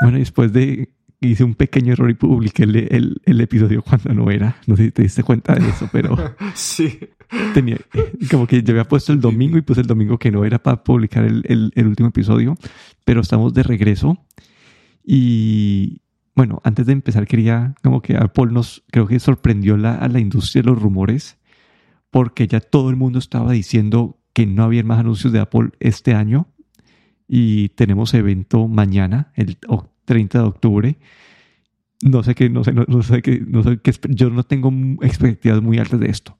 Bueno, después de hice un pequeño error y publiqué el, el, episodio cuando no era. No sé si te diste cuenta de eso, pero sí. Tenía, como que yo había puesto el domingo y puse el domingo que no era para publicar el, el último episodio, pero estamos de regreso. Y bueno, antes de empezar quería como que Apple nos, creo que sorprendió la, a la industria de los rumores, porque ya todo el mundo estaba diciendo que no había más anuncios de Apple este año y tenemos evento mañana, el 30 de octubre. No sé qué, no sé, no, sé qué, no sé qué, yo no tengo expectativas muy altas de esto.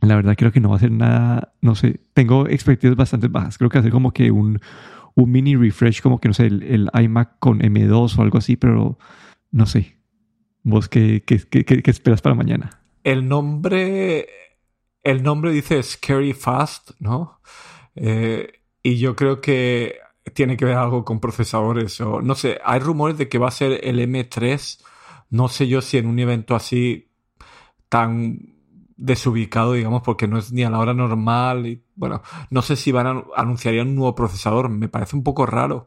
La verdad creo que no va a ser nada, no sé, tengo expectativas bastante bajas. Creo que va a ser como que un, un mini refresh, como que no sé, el, iMac con M2 o algo así, pero no sé. ¿Vos qué, qué, qué, qué esperas para mañana? El nombre, el nombre dice Scary Fast, ¿no? Eh, y yo creo que tiene que ver algo con procesadores o no sé, hay rumores de que va a ser el M3, no sé yo si en un evento así tan desubicado, digamos, porque no es ni a la hora normal y bueno, no sé si van a anunciar un nuevo procesador, me parece un poco raro,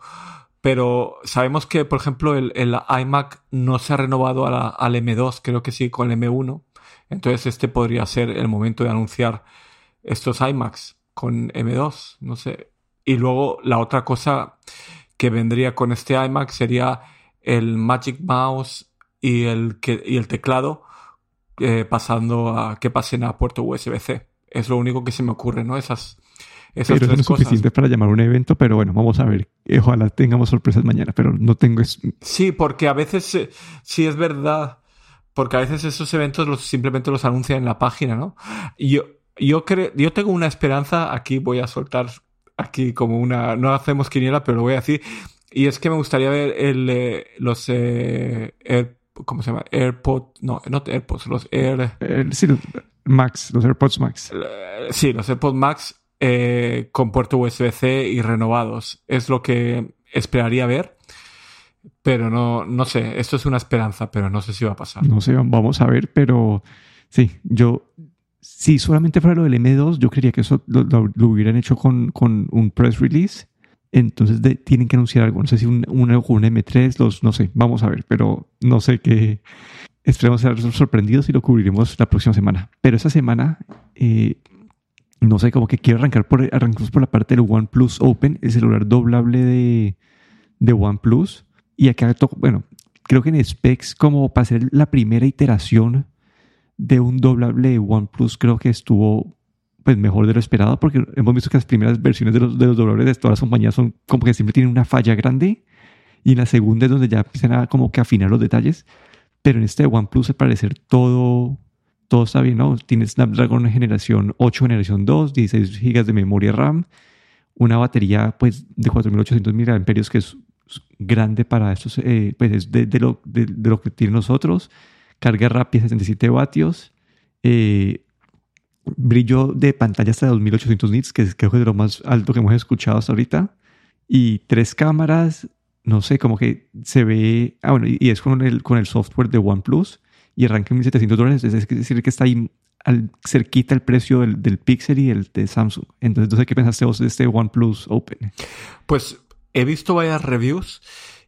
pero sabemos que, por ejemplo, el, iMac no se ha renovado al M2, creo que sí, con el M1, entonces este podría ser el momento de anunciar estos iMacs con M2, no sé, y luego la otra cosa que vendría con este iMac sería el Magic Mouse y el, que, y el teclado eh, pasando a que pasen a puerto USB-C. Es lo único que se me ocurre, ¿no? Esas, esas pero tres no es suficiente para llamar un evento, pero bueno, vamos a ver. Ojalá tengamos sorpresas mañana, pero no tengo... Sí, porque a veces, eh, sí es verdad, porque a veces esos eventos los, simplemente los anuncian en la página, ¿no? Yo, yo, creo, yo tengo una esperanza, aquí voy a soltar aquí como una, no hacemos quiniela, pero lo voy a decir, y es que me gustaría ver el, eh, los eh, Air, ¿cómo se llama? AirPods, no, no AirPods, los Air... sí, los Max, los AirPods Max. Eh, sí, los AirPods Max con puerto USB-C y renovados. Es lo que esperaría ver. Pero no, no sé, esto es una esperanza, pero no sé si va a pasar. No sé, vamos a ver, pero sí, yo si solamente fuera lo del M2, yo creería que eso lo, hubieran hecho con, con, un press release. Entonces tienen que anunciar algo. No sé si un, un, M3, los, no sé, vamos a ver, pero no sé qué. Esperemos ser sorprendidos y lo cubriremos la próxima semana. Pero esa semana, eh, no sé, como que quiero arrancar por, arrancamos por la parte del OnePlus Open, el celular doblable de, de OnePlus. Y acá, bueno, creo que en specs, como para ser la primera iteración de un doblable OnePlus creo que estuvo pues mejor de lo esperado porque hemos visto que las primeras versiones de los, de los doblables de todas las compañías son como que siempre tienen una falla grande y en la segunda es donde ya empiezan a como que afinar los detalles pero en este OnePlus al parecer todo todo está bien, ¿no? Tiene Snapdragon generación 8, generación 2, 16 GB de memoria RAM, una batería pues de 4800 mAh que es grande para estos, eh, pues es de, lo, de, de, lo que tienen nosotros carga rápida 67 vatios, eh, brillo de pantalla hasta 2800 nits, que creo que es de lo más alto que hemos escuchado hasta ahorita, y tres cámaras, no sé, como que se ve, ah bueno, y es con el, con el software de OnePlus, y arranca en 1700 dólares, es decir, que está ahí al, cerquita el precio del, del Pixel y el de Samsung. Entonces, no qué pensaste vos de este OnePlus Open. Pues he visto varias reviews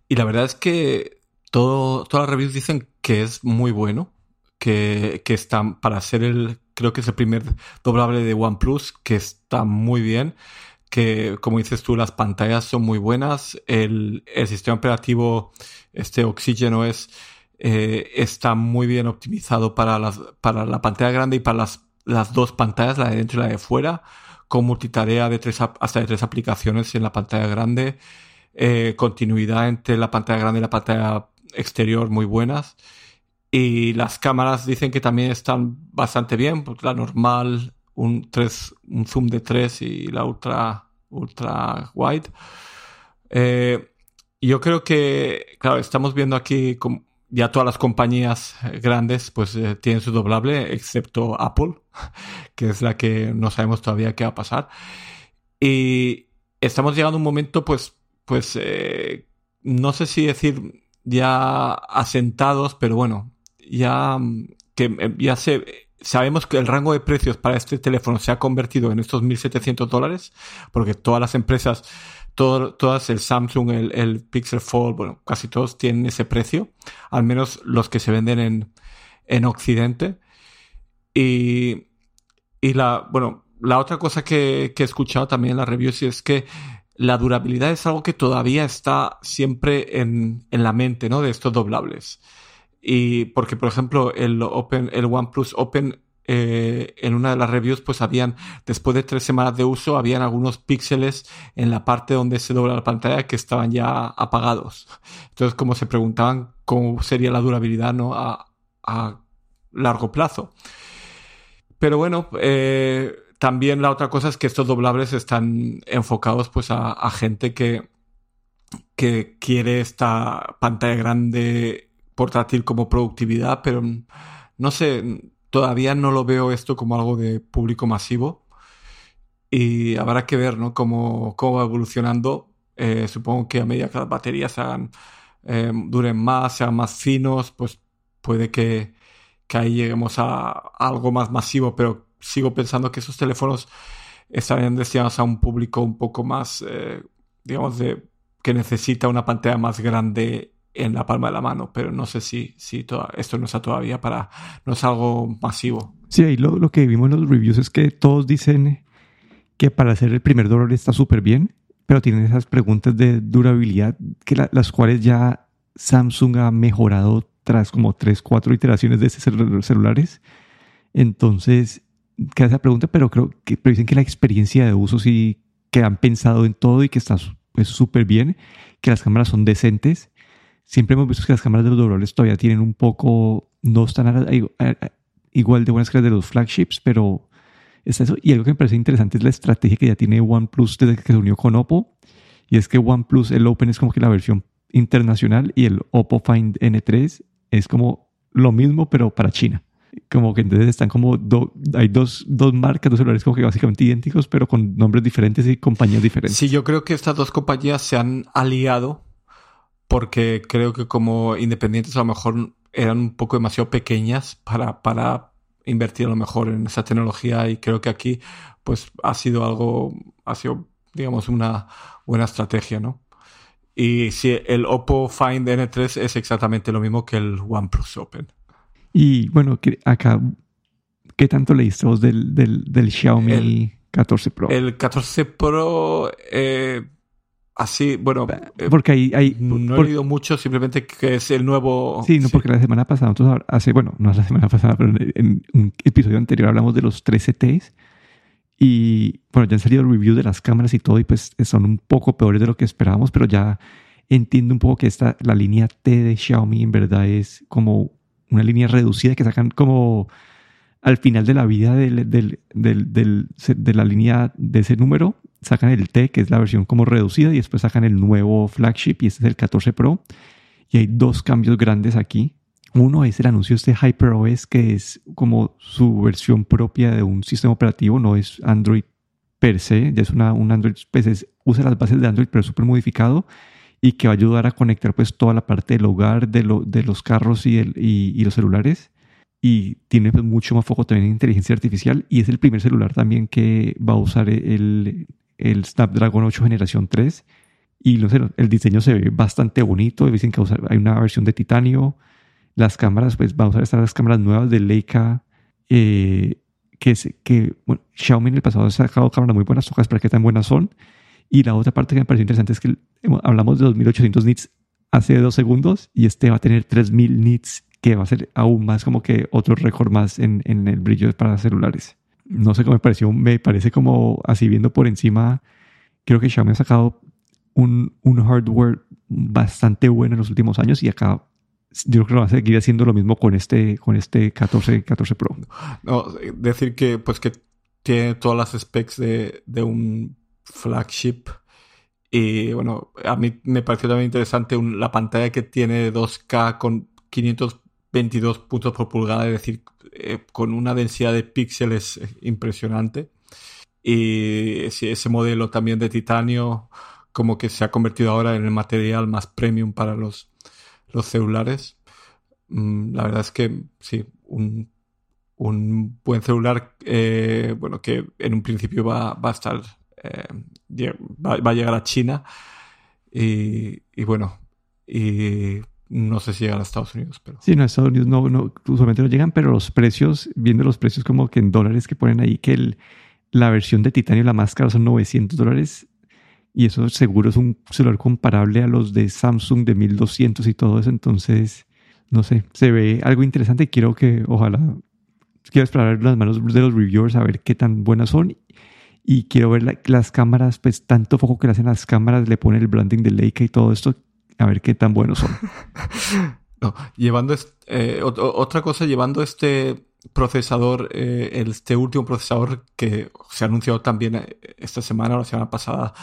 y la verdad es que todo, todas las reviews dicen que es muy bueno, que, que está para ser el, creo que es el primer doblable de OnePlus, que está muy bien, que como dices tú, las pantallas son muy buenas, el, el sistema operativo, este Oxygen es eh, está muy bien optimizado para, las, para la pantalla grande y para las, las dos pantallas, la de dentro y la de fuera, con multitarea de tres, hasta de tres aplicaciones en la pantalla grande. Eh, continuidad entre la pantalla grande y la pantalla exterior muy buenas. Y las cámaras dicen que también están bastante bien, pues la normal, un, 3, un zoom de 3 y la ultra, ultra wide. Eh, yo creo que, claro, estamos viendo aquí ya todas las compañías grandes pues eh, tienen su doblable, excepto Apple, que es la que no sabemos todavía qué va a pasar. Y estamos llegando a un momento pues, pues, eh, no sé si decir ya asentados, pero bueno, ya mm, que eh, ya se sabemos que el rango de precios para este teléfono se ha convertido en estos 1.700 dólares, porque todas las empresas todas el Samsung, el, el, Pixel Fold, bueno, casi todos tienen ese precio, al menos los que se venden en, en Occidente. Y, y la, bueno, la otra cosa que, que he escuchado también en las reviews es que la durabilidad es algo que todavía está siempre en, en la mente, ¿no? De estos doblables. Y porque, por ejemplo, el Open, el OnePlus Open, eh, en una de las reviews, pues habían, después de tres semanas de uso, habían algunos píxeles en la parte donde se dobla la pantalla que estaban ya apagados. Entonces, como se preguntaban cómo sería la durabilidad, ¿no? A, a largo plazo. Pero bueno, eh, también la otra cosa es que estos doblables están enfocados pues a, gente que, que quiere esta pantalla grande portátil como productividad, pero no sé, todavía no lo veo esto como algo de público masivo. Y habrá que ver ¿no? cómo, cómo va evolucionando. Eh, supongo que a medida que las baterías eh, duren más, sean más finos, pues puede que, que ahí lleguemos a, algo más masivo, pero sigo pensando que esos teléfonos estarían destinados a un público un poco más, eh, digamos, de que necesita una pantalla más grande en la palma de la mano, pero no sé si, si esto no está todavía para, no es algo masivo. Sí, ahí lo, lo que vimos en los reviews es que todos dicen que para hacer el primer dolor está súper bien, pero tienen esas preguntas de durabilidad que las cuales ya Samsung ha mejorado tras como 3, 4 iteraciones de estos celulares. Entonces, queda esa pregunta, pero creo que pero dicen que la experiencia de uso sí que han pensado en todo y que está súper bien, que las cámaras son decentes. Siempre hemos visto que las cámaras de los doblables todavía tienen un poco, no están igual de buenas que las de los flagships, pero es eso. Y algo que me parece interesante es la estrategia que ya tiene OnePlus desde que se unió con Oppo. Y es que OnePlus, el Open es como que la versión internacional y el Oppo Find N3 es como lo mismo, pero para China como que entonces están como, hay dos, dos marcas, dos celulares como que básicamente idénticos, pero con nombres diferentes y compañías diferentes. Sí, yo creo que estas dos compañías se han aliado porque creo que como independientes a lo mejor eran un poco demasiado pequeñas para, para invertir a lo mejor en esa tecnología y creo que aquí pues ha sido algo, ha sido digamos una buena estrategia, ¿no? Y si el Oppo Find N3 es exactamente lo mismo que el OnePlus Open. Y bueno, acá, ¿qué tanto leíste vos del, del, del Xiaomi 14 Pro? El 14 Pro, eh, así, bueno. Eh, porque hay. hay no he leído mucho, simplemente que es el nuevo. Sí, no, porque la semana pasada, nosotros hace, bueno, no es la semana pasada, pero en, un episodio anterior hablamos de los 13 Ts. Y bueno, ya han salido reviews de las cámaras y todo, y pues son un poco peores de lo que esperábamos, pero ya entiendo un poco que esta, la línea T de Xiaomi en verdad es como una línea reducida que sacan como al final de la vida de la línea de ese número, sacan el T, que es la versión como reducida, y después sacan el nuevo flagship, y este es el 14 Pro. Y hay dos cambios grandes aquí. Uno es el anuncio de este HyperOS, que es como su versión propia de un sistema operativo, no es Android per se, ya es un Android, pues usa las bases de Android, pero súper modificado y que va a ayudar a conectar pues toda la parte del hogar, de, lo, de los carros y, los celulares. Y tiene pues, mucho más foco también en inteligencia artificial y es el primer celular también que va a usar el, el Snapdragon 8 generación 3. Y no sé, el diseño se ve bastante bonito. Dicen que hay una versión de titanio. Las cámaras, pues va a usar estas cámaras nuevas de Leica. Eh, que, es, que bueno, Xiaomi en el pasado ha sacado cámaras muy buenas. Toca esperar qué tan buenas son. Y la otra parte que me pareció interesante es que hablamos de 2800 nits hace dos segundos y este va a tener 3000 nits, que va a ser aún más como que otro récord más en, en el brillo para celulares. No sé cómo me pareció, me parece como así viendo por encima, creo que Xiaomi ha sacado un, un hardware bastante bueno en los últimos años y acá yo creo que lo va a seguir haciendo lo mismo con este, con este 14, 14 Pro. No, decir que pues que tiene todas las specs de, de un flagship. Y bueno, a mí me pareció también interesante la pantalla que tiene 2K con 522 puntos por pulgada, es decir, eh, con una densidad de píxeles impresionante. Y ese modelo también de titanio como que se ha convertido ahora en el material más premium para los, los celulares. Mm, la verdad es que sí, un, un buen celular, eh, bueno, que en un principio va, va a estar va, a llegar a China y, bueno, y no sé si llegan a Estados Unidos, pero... Sí, no, a Estados Unidos no, usualmente no llegan, pero los precios, viendo los precios como que en dólares que ponen ahí, que la versión de titanio, la más cara, son 900 dólares. Y eso seguro es un celular comparable a los de Samsung de 1200 y todo eso. Entonces, no sé, se ve algo interesante. Quiero que, ojalá, quiero esperar las manos de los reviewers a ver qué tan buenas son. Y quiero ver las cámaras, pues tanto foco que le hacen las cámaras, le ponen el branding de Leica y todo esto a ver qué tan buenos son. llevando eh, otra cosa, llevando este procesador, eh, este último procesador que se ha anunciado también eh, esta semana o la semana pasada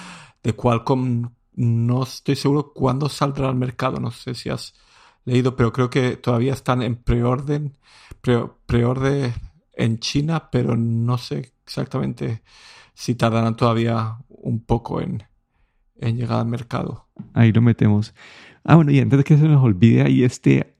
de Qualcomm, no estoy seguro cuándo saldrá al mercado, no sé si has leído, pero creo que todavía están en preorden, preorden en China, pero no sé exactamente si tardarán todavía un poco en llegar al mercado. Ahí lo metemos. Ah, bueno, y antes que se nos olvide, ahí este,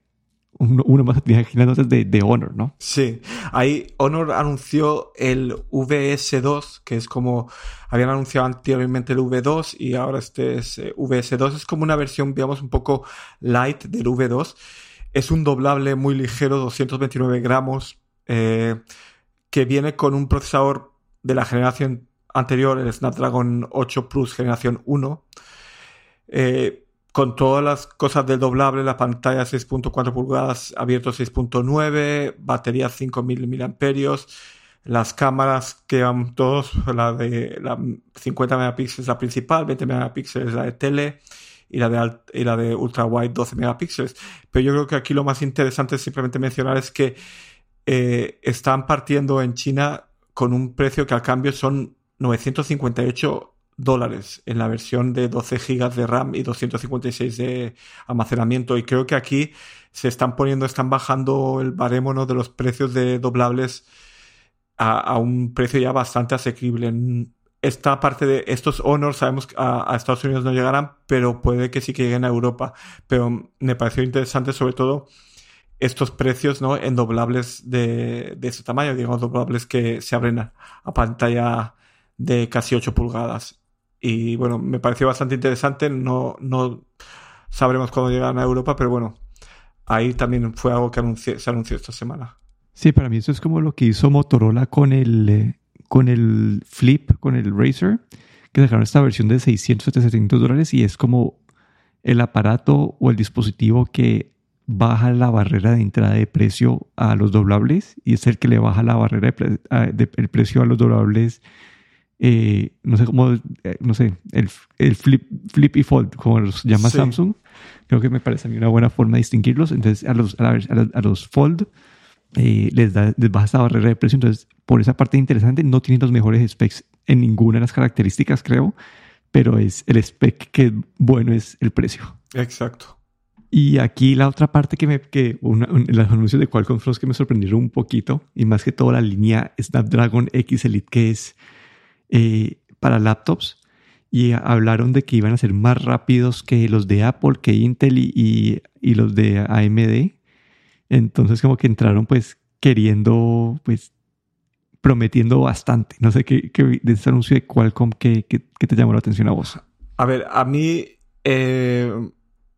uno, más de, de Honor, ¿no? Sí, ahí Honor anunció el VS2, que es como habían anunciado anteriormente el V2 y ahora este es eh, VS2. Es como una versión, digamos, un poco light del V2. Es un doblable muy ligero, 229 gramos, eh, que viene con un procesador de la generación anterior, el Snapdragon 8 Plus generación 1, eh, con todas las cosas del doblable, la pantalla 6.4 pulgadas, abierto 6.9, batería 5000 mAh, las cámaras que van todos, la de la 50 megapíxeles la principal, 20 megapíxeles la de tele y la de, y la de ultra wide 12 megapíxeles. Pero yo creo que aquí lo más interesante es simplemente mencionar es que eh, están partiendo en China con un precio que al cambio son 958 dólares en la versión de 12 gigas de RAM y 256 de almacenamiento. Y creo que aquí se están poniendo, están bajando el barémono de los precios de doblables a, un precio ya bastante asequible. Esta parte de estos Honor sabemos que a, Estados Unidos no llegarán, pero puede que sí que lleguen a Europa. Pero me pareció interesante sobre todo estos precios ¿no? en doblables de, de este tamaño, digamos, doblables que se abren a pantalla de casi 8 pulgadas. Y bueno, me pareció bastante interesante. No, no sabremos cuándo llegan a Europa, pero bueno, ahí también fue algo que se anunció esta semana. Sí, para mí eso es como lo que hizo Motorola con el, eh, con el Flip, con el Razer, que dejaron esta versión de 600, 700 dólares y es como el aparato o el dispositivo que baja la barrera de entrada de precio a los doblables y es el que le baja la barrera de, el precio a los doblables eh, no sé cómo, eh, no sé, el, el, flip, flip y fold, como los llama Samsung, creo que me parece a mí una buena forma de distinguirlos. Entonces, a los, a, los fold eh, les, da, les baja esa barrera de precio. Entonces, por esa parte interesante, no tienen los mejores specs en ninguna de las características, creo, pero es el spec que bueno es el precio. Exacto. Y aquí la otra parte que me, que una, los anuncios de Qualcomm Frost que me sorprendieron un poquito, y más que todo la línea Snapdragon X Elite, que es eh, para laptops y hablaron de que iban a ser más rápidos que los de Apple, que Intel y, y, los de AMD. Entonces como que entraron pues queriendo, pues prometiendo bastante. No sé qué, qué de ese anuncio de Qualcomm, ¿qué, qué, te llamó la atención a vos? A ver, a mí eh,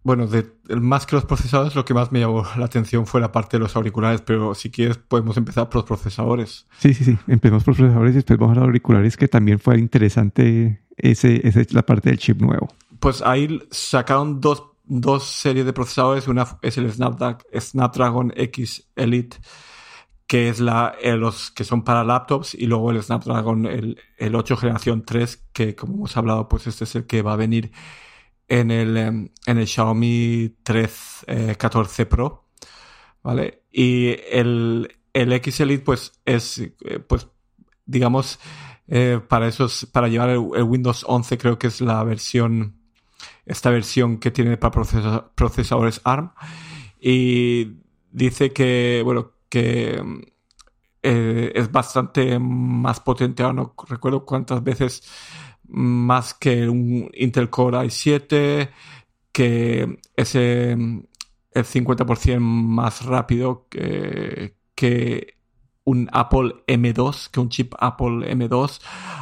bueno, de, más que los procesadores, lo que más me llamó la atención fue la parte de los auriculares, pero si quieres podemos empezar por los procesadores. Sí, sí, sí, empezamos por los procesadores y después vamos a los auriculares, que también fue interesante ese, ese, la parte del chip nuevo. Pues ahí sacaron dos, dos series de procesadores, una es el Snapdragon, Snapdragon X Elite, que es la, eh, los que son para laptops, y luego el Snapdragon, el, el 8 generación 3, que como hemos hablado, pues este es el que va a venir en el, em, en el Xiaomi 3 14 eh, Pro, ¿vale? Y el, el X Elite, pues, es, eh, pues, digamos, eh, para esos, para llevar el, Windows 11 creo que es la versión, esta versión que tiene para procesadores ARM. Y dice que, bueno, que em, es bastante más potente, ahora no recuerdo cuántas veces más que un Intel Core i7, que ese el 50% más rápido que, que un Apple M2 que un chip Apple M2,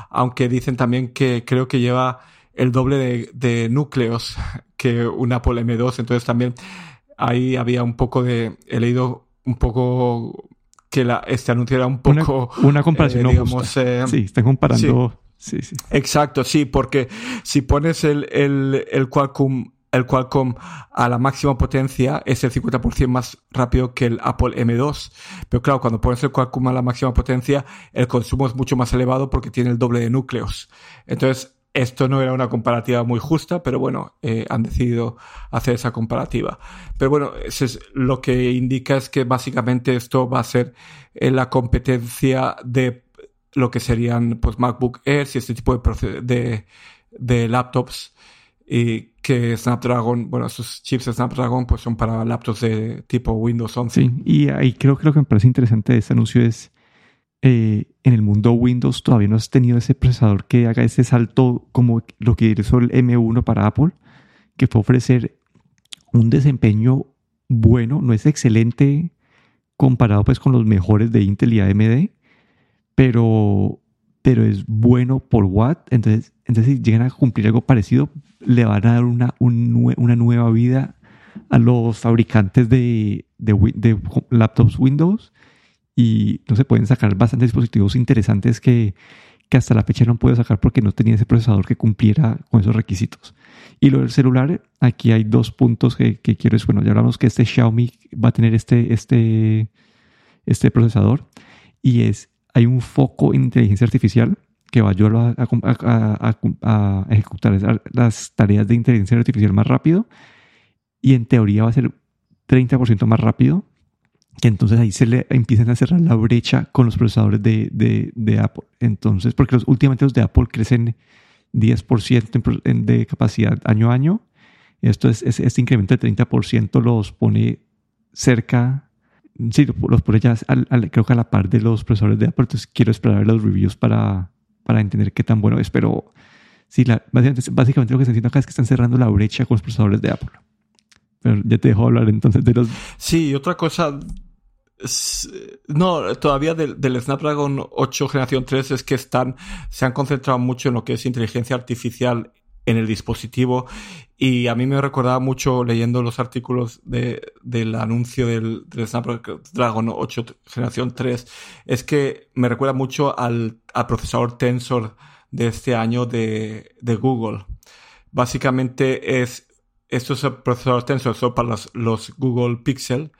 aunque dicen también que creo que lleva el doble de, de núcleos que un Apple M2, entonces también ahí había un poco de, he leído un poco que la, este anuncio era un poco... Una, comparación eh, no eh, sí, están comparando... Sí. Sí, Exacto, sí, porque si pones el, el, el Qualcomm el Qualcomm a la máxima potencia es el 50% más rápido que el Apple M2. Pero claro, cuando pones el Qualcomm a la máxima potencia, el consumo es mucho más elevado porque tiene el doble de núcleos. Entonces, esto no era una comparativa muy justa, pero bueno, eh, han decidido hacer esa comparativa. Pero bueno, es, lo que indica es que básicamente esto va a ser en la competencia de lo que serían pues MacBook Air y este tipo de, de, de laptops y que Snapdragon, bueno, esos chips de Snapdragon pues son para laptops de tipo Windows 11. Sí, y ahí creo que lo que me parece interesante de este anuncio es eh, en el mundo Windows todavía no has tenido ese procesador que haga ese salto como lo que hizo el M1 para Apple, que fue ofrecer un desempeño bueno, no es excelente comparado pues con los mejores de Intel y AMD, pero pero es bueno por watt. Entonces, entonces si llegan a cumplir algo parecido, le van a dar una, una nueva vida a los fabricantes de, de, laptops Windows y no se pueden sacar bastantes dispositivos interesantes que, que hasta la fecha no han podido sacar porque no tenía ese procesador que cumpliera con esos requisitos. Y lo del celular, aquí hay dos puntos que, que quiero. Bueno, ya hablamos que este Xiaomi va a tener este, este, este procesador y es hay un foco en inteligencia artificial que va a ayudar a, ejecutar las tareas de inteligencia artificial más rápido y en teoría va a ser 30% más rápido que entonces ahí se le empiezan a cerrar la brecha con los procesadores de, Apple. Entonces, porque los, últimamente los de Apple crecen 10% de capacidad año a año. Esto es, este incremento de 30% los pone cerca sí, los pone ya creo que a la par de los profesores de Apple, entonces quiero esperar los reviews para, para entender qué tan bueno es, pero sí, la, básicamente, lo que están haciendo acá es que están cerrando la brecha con los procesadores de Apple. Pero ya te dejo hablar entonces de los... Sí, otra cosa... No, todavía del, del, Snapdragon 8 generación 3 es que están, se han concentrado mucho en lo que es inteligencia artificial en el dispositivo y a mí me recordaba mucho leyendo los artículos de, del anuncio del, Snapdragon 8 generación 3, es que me recuerda mucho al, al procesador Tensor de este año de, de Google. Básicamente es, estos procesadores Tensor son para los, los Google Pixel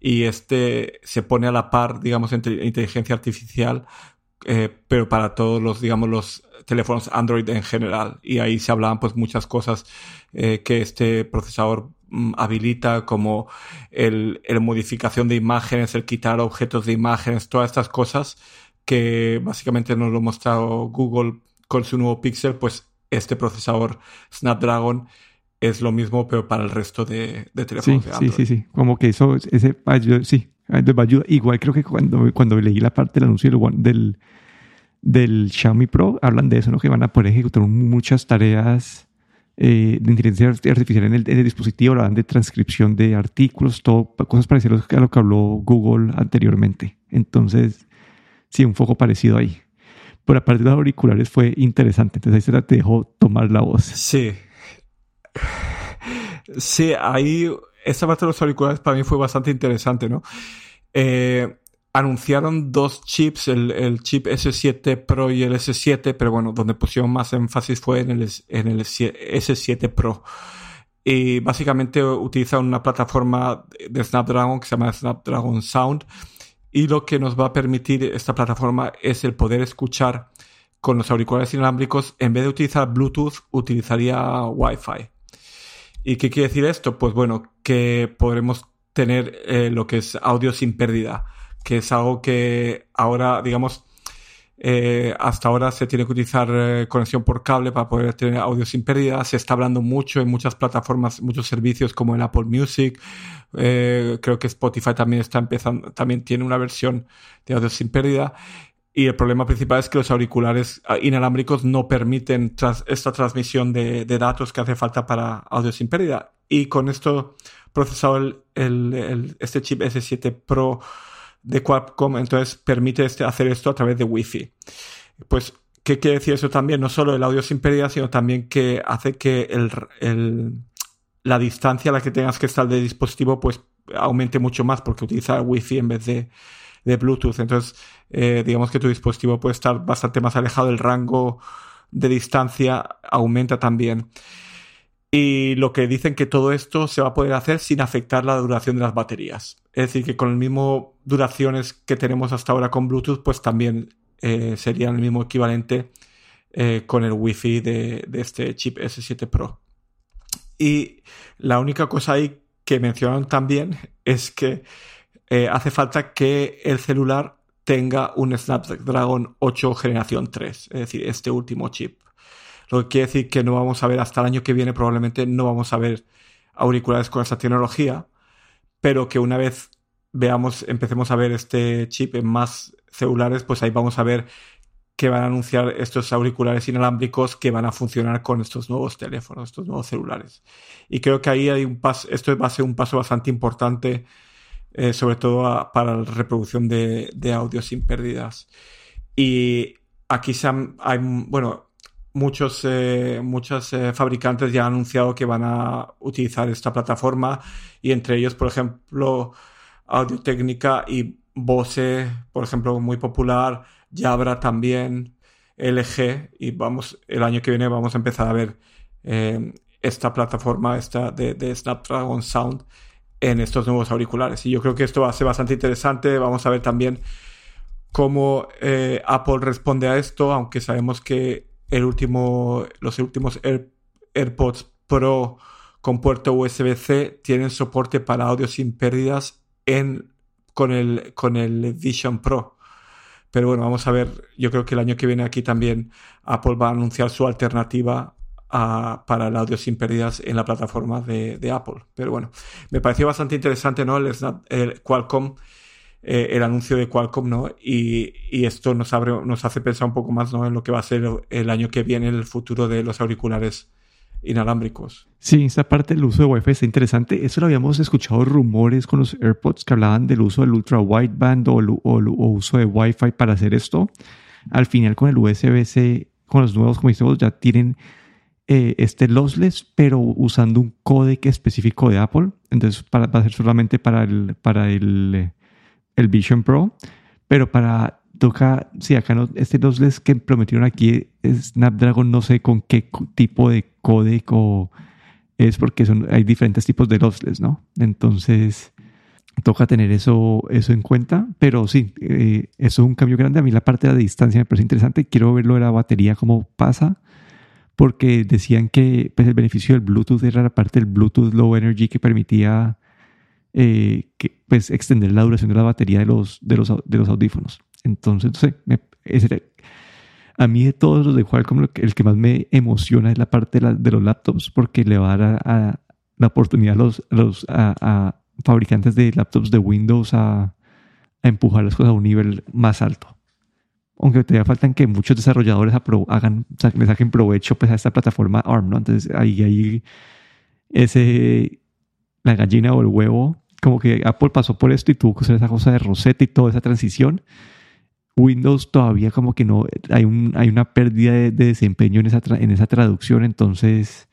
y este se pone a la par, digamos, entre inteligencia artificial eh, pero para todos los, digamos, los teléfonos Android en general. Y ahí se hablaban pues muchas cosas eh, que este procesador mm, habilita como el, el, modificación de imágenes, el quitar objetos de imágenes, todas estas cosas que básicamente nos lo ha mostrado Google con su nuevo Pixel, pues este procesador Snapdragon es lo mismo, pero para el resto de, de teléfonos sí, de Android. Sí, sí, sí. Como que eso, ese, sí, Igual creo que cuando, cuando leí la parte del anuncio del, del Xiaomi Pro, hablan de eso, ¿no? Que van a poder ejecutar muchas tareas eh, de inteligencia artificial en el, en el, dispositivo, hablan de transcripción de artículos, todo, cosas parecidas a lo que habló Google anteriormente. Entonces, sí, un foco parecido ahí. Pero aparte de los auriculares fue interesante, entonces ahí se te dejó tomar la voz. Sí. Sí, ahí esta parte de los auriculares para mí fue bastante interesante, ¿no? Eh, anunciaron dos chips, el, chip S7 Pro y el S7, pero bueno, donde pusieron más énfasis fue en el, en el S7 Pro. Y básicamente utilizan una plataforma de Snapdragon que se llama Snapdragon Sound. Y lo que nos va a permitir esta plataforma es el poder escuchar con los auriculares inalámbricos, en vez de utilizar Bluetooth, utilizaría Wi-Fi. ¿Y qué quiere decir esto? Pues bueno, que podremos tener eh, lo que es audio sin pérdida, que es algo que ahora, digamos, eh, hasta ahora se tiene que utilizar eh, conexión por cable para poder tener audio sin pérdida. Se está hablando mucho en muchas plataformas, muchos servicios como el Apple Music. creo que Spotify también está empezando, también tiene una versión de audio sin pérdida. Y el problema principal es que los auriculares ah, inalámbricos no permiten esta transmisión de, datos que hace falta para audio sin pérdida. Y con esto procesado el, este chip S7 Pro de Qualcomm entonces permite este, hacer esto a través de Wi-Fi. Pues, ¿qué quiere decir eso también? No solo el audio sin pérdida, sino también que hace que la distancia a la que tengas que estar del dispositivo pues aumente mucho más porque utiliza Wi-Fi en vez de, de Bluetooth. Entonces, eh, digamos que tu dispositivo puede estar bastante más alejado, el rango de distancia aumenta también. Y lo que dicen que todo esto se va a poder hacer sin afectar la duración de las baterías. Es decir, que con el mismo duraciones que tenemos hasta ahora con Bluetooth, pues también eh, serían el mismo equivalente eh, con el Wi-Fi de, este chip S7 Pro. Y la única cosa ahí que mencionaron también es que eh, hace falta que el celular tenga un Snapdragon 8 generación 3, es decir, este último chip. Lo que quiere decir que no vamos a ver hasta el año que viene, probablemente no vamos a ver auriculares con esta tecnología, pero que una vez veamos, empecemos a ver este chip en más celulares, pues ahí vamos a ver que van a anunciar estos auriculares inalámbricos que van a funcionar con estos nuevos teléfonos, estos nuevos celulares. Y creo que ahí hay un paso, esto va a ser un paso bastante importante, eh, sobre todo para la reproducción de, de audio sin pérdidas. Y aquí hay, bueno, muchos, eh, muchos eh, fabricantes ya han anunciado que van a utilizar esta plataforma y entre ellos, por ejemplo, Audio Técnica y Bose, por ejemplo, muy popular, Jabra también, LG y vamos, el año que viene vamos a empezar a ver esta plataforma esta de, Snapdragon Sound en estos nuevos auriculares. Y yo creo que esto va a ser bastante interesante. Vamos a ver también cómo Apple responde a esto, aunque sabemos que el último, los últimos AirPods Pro con puerto USB-C tienen soporte para audio sin pérdidas en, con, el, con el Vision Pro. Pero bueno, vamos a ver. Yo creo que el año que viene aquí también Apple va a anunciar su alternativa para el audio sin pérdidas en la plataforma de, Apple. Pero bueno, me pareció bastante interesante, ¿no? El, el Qualcomm eh, el anuncio de Qualcomm, ¿no? Y, esto nos, abre, nos hace pensar un poco más, ¿no? En lo que va a ser el, año que viene, el futuro de los auriculares inalámbricos. Sí, esta parte del uso de Wi-Fi está interesante. Eso lo habíamos escuchado rumores con los AirPods que hablaban del uso del ultra wideband o, o, uso de Wi-Fi para hacer esto. Al final, con el USB-C, con los nuevos, como decimos, ya tienen eh, este lossless, pero usando un códec específico de Apple. Entonces, para, va a ser solamente para el, para el el Vision Pro, pero para toca, si acá no, este lossless que prometieron aquí Snapdragon, no sé con qué tipo de códec o es porque son, hay diferentes tipos de lossless, ¿no? Entonces, toca tener eso, eso en cuenta, pero sí, eh, eso es un cambio grande. A mí la parte de la distancia me parece interesante. Quiero ver lo de la batería, cómo pasa, porque decían que pues, el beneficio del Bluetooth era la parte del Bluetooth Low Energy que permitía eh, que, pues, extender la duración de la batería de los, de los, de los audífonos. Entonces, no sé, a mí de todos los de Qualcomm, el que más me emociona es la parte de, los laptops, porque le va a dar la oportunidad a los, los a, fabricantes de laptops de Windows a, empujar las cosas a un nivel más alto. Aunque todavía faltan que muchos desarrolladores hagan, le saquen provecho pues, a esta plataforma ARM, ¿no? Entonces ahí hay ese, la gallina o el huevo como que Apple pasó por esto y tuvo que hacer esa cosa de Rosetta y toda esa transición. Windows todavía como que no, hay, un, hay una pérdida de, desempeño en esa, en esa traducción, entonces,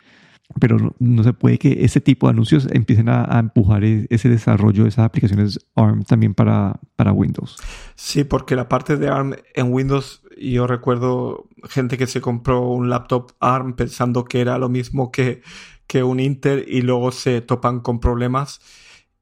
pero no, se puede que ese tipo de anuncios empiecen a, empujar e, ese desarrollo de esas aplicaciones ARM también para, para Windows. Sí, porque la parte de ARM en Windows, yo recuerdo gente que se compró un laptop ARM pensando que era lo mismo que, que un Intel y luego se topan con problemas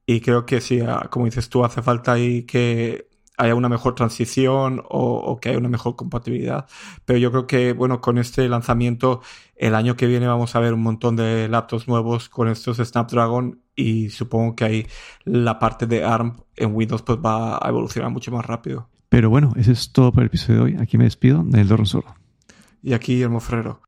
y creo que sí, ah, como dices tú, hace falta ahí que haya una mejor transición o, que haya una mejor compatibilidad. Pero yo creo que, bueno, con este lanzamiento, el año que viene vamos a ver un montón de laptops nuevos con estos Snapdragon y supongo que ahí la parte de ARM en Windows pues va a evolucionar mucho más rápido. Pero bueno, eso es todo por el episodio de hoy. Aquí me despido, Neldo Ronsoro. Y aquí el Ferrero.